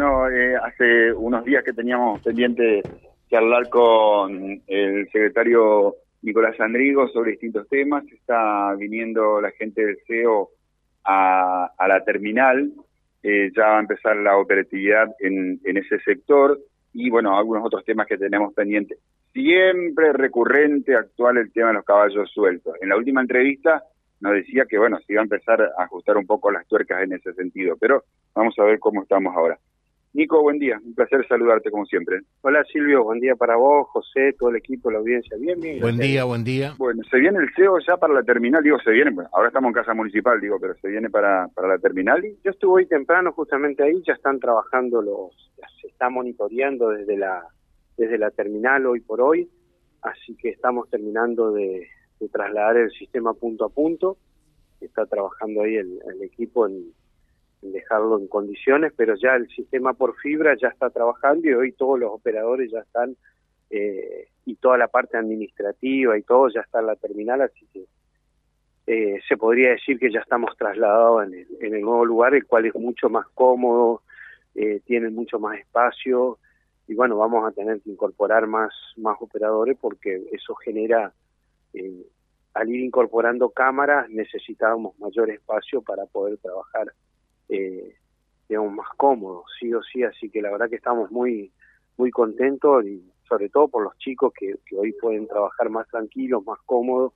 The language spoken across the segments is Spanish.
Bueno, eh, hace unos días que teníamos pendiente charlar con el secretario Nicolás Andrigo sobre distintos temas. Está viniendo la gente del CEO a, la terminal. Eh, ya va a empezar la operatividad en, en ese sector y, bueno, algunos otros temas que tenemos pendientes. Siempre recurrente, actual, el tema de los caballos sueltos. En la última entrevista nos decía que, bueno, se iba a empezar a ajustar un poco las tuercas en ese sentido, pero vamos a ver cómo estamos ahora. Nico, buen día, un placer saludarte como siempre. Hola Silvio, buen día para vos, José, todo el equipo, la audiencia. Bien, bien. Buen día, buen día. Bueno, se viene el CEO ya para la terminal, digo, se viene, ahora estamos en casa municipal, digo, pero se viene para, para la terminal. Yo estuve hoy temprano justamente ahí, ya están trabajando los, se está monitoreando desde la, desde la terminal hoy por hoy, así que estamos terminando de, de trasladar el sistema punto a punto. Está trabajando ahí el, equipo en, dejarlo en condiciones, pero ya el sistema por fibra ya está trabajando y hoy todos los operadores ya están, eh, y toda la parte administrativa y todo ya está en la terminal, así que eh, se podría decir que ya estamos trasladados en el, en el nuevo lugar, el cual es mucho más cómodo, eh, tiene mucho más espacio y bueno, vamos a tener que incorporar más, más operadores porque eso genera eh, al ir incorporando cámaras necesitábamos mayor espacio para poder trabajar eh, digamos más cómodo sí o sí así que la verdad que estamos muy muy contentos y sobre todo por los chicos que, hoy pueden trabajar más tranquilos más cómodos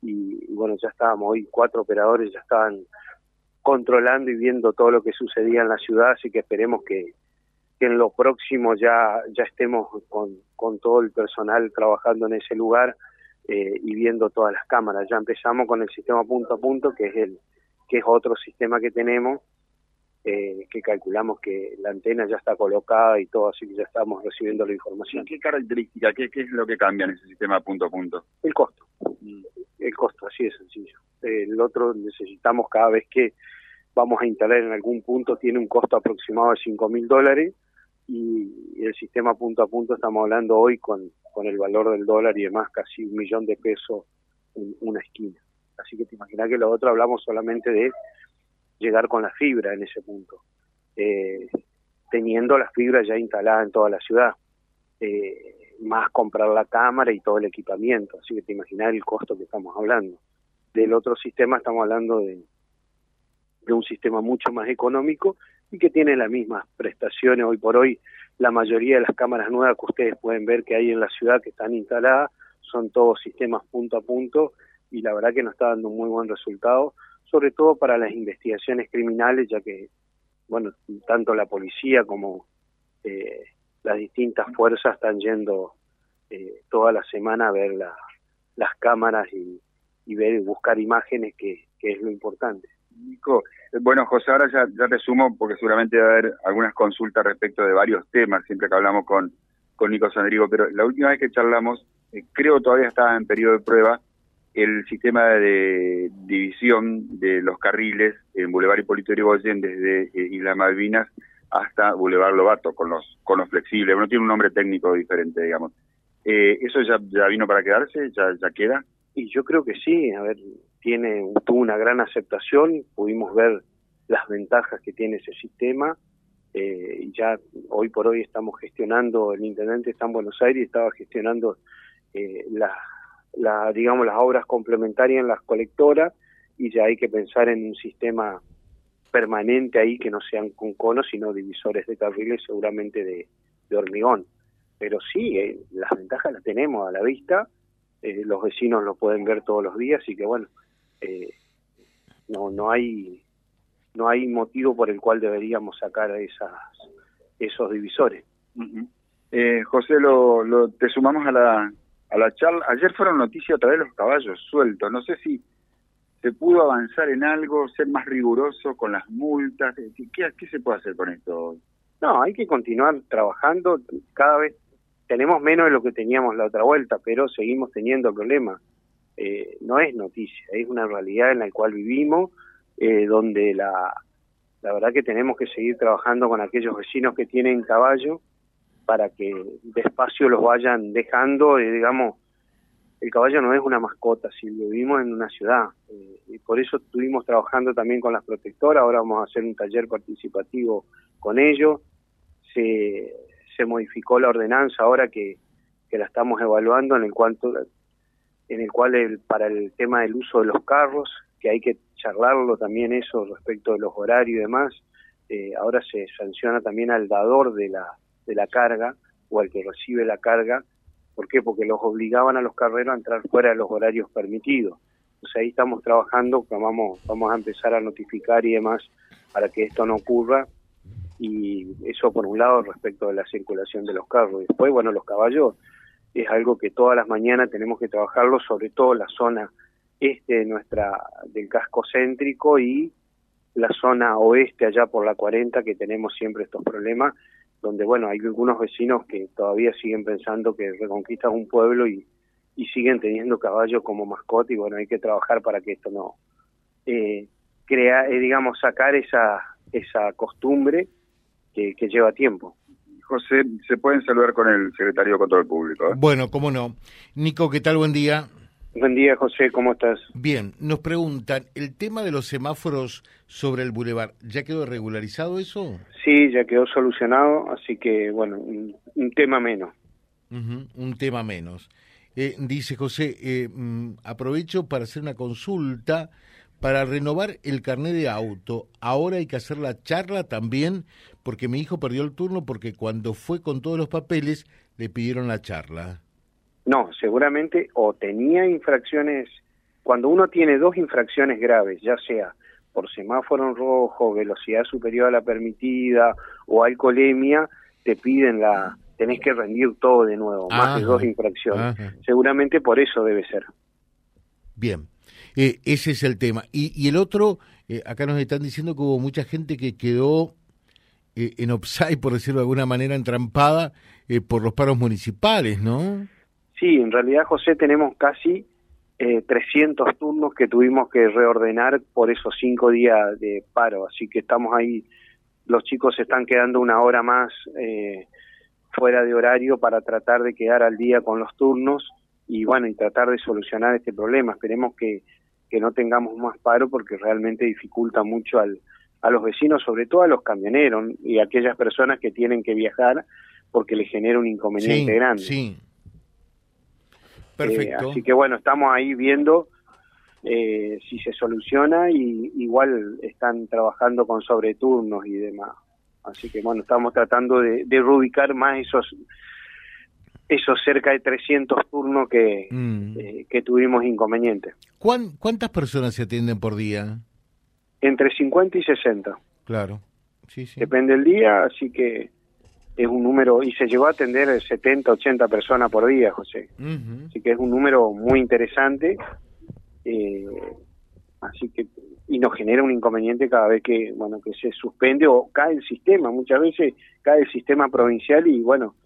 y, bueno ya estábamos hoy cuatro operadores ya estaban controlando y viendo todo lo que sucedía en la ciudad así que esperemos que, que en lo próximo ya ya estemos con, con todo el personal trabajando en ese lugar eh, y viendo todas las cámaras. Ya empezamos con el sistema punto a punto, que es el que es otro sistema que tenemos, eh, que calculamos que la antena ya está colocada y todo, así que ya estamos recibiendo la información. ¿Qué característica, qué, qué es lo que cambia en ese sistema punto a punto? El costo. Mm. El costo, así de sencillo. El otro necesitamos cada vez que vamos a instalar en algún punto, tiene un costo aproximado de 5 mil dólares y el sistema punto a punto estamos hablando hoy con, con el valor del dólar y demás casi un millón de pesos en una esquina. Así que te imaginas que lo otro hablamos solamente de llegar con la fibra en ese punto, eh, teniendo la fibra ya instalada en toda la ciudad, eh, más comprar la cámara y todo el equipamiento, así que te imaginas el costo que estamos hablando. Del otro sistema estamos hablando de, de un sistema mucho más económico y que tiene las mismas prestaciones hoy por hoy. La mayoría de las cámaras nuevas que ustedes pueden ver que hay en la ciudad que están instaladas son todos sistemas punto a punto y la verdad que nos está dando un muy buen resultado, sobre todo para las investigaciones criminales, ya que, bueno, tanto la policía como eh, las distintas fuerzas están yendo eh, toda la semana a ver las cámaras y, y ver buscar imágenes que es lo importante. Nico, eh, bueno, José, ahora ya, ya te sumo porque seguramente va a haber algunas consultas respecto de varios temas, siempre que hablamos con, con Nico Sandrigo, pero la última vez que charlamos, eh, creo todavía estaba en periodo de prueba, el sistema de división de los carriles en Boulevard Hipólito Yrigoyen desde eh, Isla Malvinas hasta Boulevard Lobato con los con los flexibles. Bueno, tiene un nombre técnico diferente, digamos. ¿Eso ya, vino para quedarse? ¿Ya, ¿Ya queda? Y yo creo que sí. A ver, tiene tuvo una gran aceptación, pudimos ver las ventajas que tiene ese sistema eh, ya hoy por hoy estamos gestionando, el intendente está en Buenos Aires y estaba gestionando eh, la, digamos las obras complementarias en las colectoras y ya hay que pensar en un sistema permanente ahí que no sean con conos sino divisores de carriles seguramente de, hormigón pero sí eh, las ventajas las tenemos a la vista eh, los vecinos lo pueden ver todos los días y que bueno eh, no no hay no hay motivo por el cual deberíamos sacar esas esos divisores. eh, José, lo, lo, te sumamos a la, a la charla. Ayer fueron noticias otra vez los caballos sueltos. No sé si se pudo avanzar en algo, ser más riguroso con las multas. ¿Qué, se puede hacer con esto? No, hay que continuar trabajando. Cada vez tenemos menos de lo que teníamos la otra vuelta, pero seguimos teniendo problemas. Eh, no es noticia, es una realidad en la cual vivimos, eh, donde la, la verdad que tenemos que seguir trabajando con aquellos vecinos que tienen caballo para que despacio los vayan dejando, eh, digamos, el caballo no es una mascota, si lo vivimos en una ciudad, y por eso estuvimos trabajando también con las protectoras, ahora vamos a hacer un taller participativo con ellos, se, se modificó la ordenanza ahora que, que la estamos evaluando en el cuanto en el cual el, para el tema del uso de los carros, que hay que charlarlo también eso respecto de los horarios y demás, eh, ahora se sanciona también al dador de la, de la carga o al que recibe la carga. ¿Por qué? Porque los obligaban a los carreros a entrar fuera de los horarios permitidos. Entonces ahí estamos trabajando, vamos, vamos a empezar a notificar y demás para que esto no ocurra. Y eso por un lado respecto de la circulación de los carros. Después, bueno, los caballos es algo que todas las mañanas tenemos que trabajarlo, sobre todo la zona este de nuestra del casco céntrico y la zona oeste allá por la 40 que tenemos siempre estos problemas donde bueno hay algunos vecinos que todavía siguen pensando que Reconquista es un pueblo y, y siguen teniendo caballos como mascota y bueno hay que trabajar para que esto no eh, crea eh, digamos sacar esa esa costumbre que, que lleva tiempo José, se pueden saludar con el secretario de Control Público. ¿eh? Bueno, cómo no. Nico, ¿qué tal? Buen día. Buen día, José, ¿cómo estás? Bien, nos preguntan, ¿el tema de los semáforos sobre el bulevar, ¿ya quedó regularizado eso? Sí, ya quedó solucionado, así que, bueno, un, tema menos. un tema menos. Eh, dice José, eh, mm, aprovecho para hacer una consulta para renovar el carnet de auto. Ahora hay que hacer la charla también porque mi hijo perdió el turno porque cuando fue con todos los papeles le pidieron la charla. No, seguramente o tenía infracciones, cuando uno tiene dos infracciones graves, ya sea por semáforo en rojo, velocidad superior a la permitida o alcoholemia, te piden la, tenés que rendir todo de nuevo, más de dos infracciones. Seguramente por eso debe ser. Bien, eh, ese es el tema. Y, y el otro, eh, acá nos están diciendo que hubo mucha gente que quedó eh, en offside, por decirlo de alguna manera, entrampada por los paros municipales, ¿no? Sí, en realidad, José, tenemos casi eh, 300 turnos que tuvimos que reordenar por esos cinco días de paro, así que estamos ahí, los chicos se están quedando una hora más eh, fuera de horario para tratar de quedar al día con los turnos y bueno, y tratar de solucionar este problema. Esperemos que, que no tengamos más paro porque realmente dificulta mucho al, a los vecinos, sobre todo a los camioneros y a aquellas personas que tienen que viajar porque les genera un inconveniente grande. Sí, Perfecto. Eh, así que bueno, estamos ahí viendo eh, si se soluciona y igual están trabajando con sobreturnos y demás. Así que bueno, estamos tratando de, de reubicar más esos esos cerca de 300 turnos que, mm. eh, que tuvimos inconvenientes. ¿Cuántas personas se atienden por día? Entre 50 y 60. Claro, sí, sí. Depende del día, así que es un número, y se llegó a atender 70, 80 personas por día, José. Así que es un número muy interesante. Eh, así que, y nos genera un inconveniente cada vez que, bueno, que se suspende o cae el sistema. Muchas veces cae el sistema provincial y, bueno,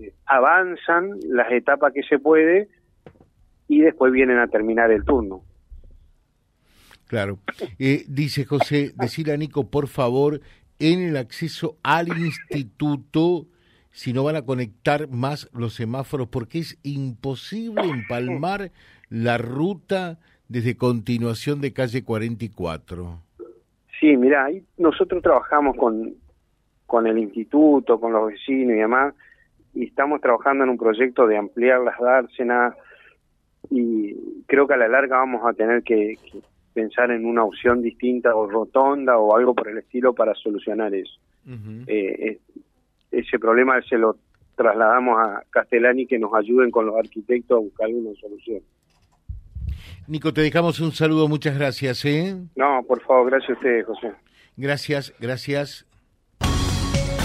eh, avanzan las etapas que se puede y después vienen a terminar el turno. Claro. Eh, dice José, decirle a Nico, por favor, en el acceso al instituto si no van a conectar más los semáforos, porque es imposible empalmar la ruta desde continuación de calle 44. Sí, mira, nosotros trabajamos con, con el instituto, con los vecinos y demás, y estamos trabajando en un proyecto de ampliar las dársenas y creo que a la larga vamos a tener que pensar en una opción distinta o rotonda o algo por el estilo para solucionar eso. Eh, ese problema se lo trasladamos a Castellani que nos ayuden con los arquitectos a buscar una solución. Nico, te dejamos un saludo, muchas gracias. ¿eh? No, por favor, gracias a ustedes, José. Gracias, gracias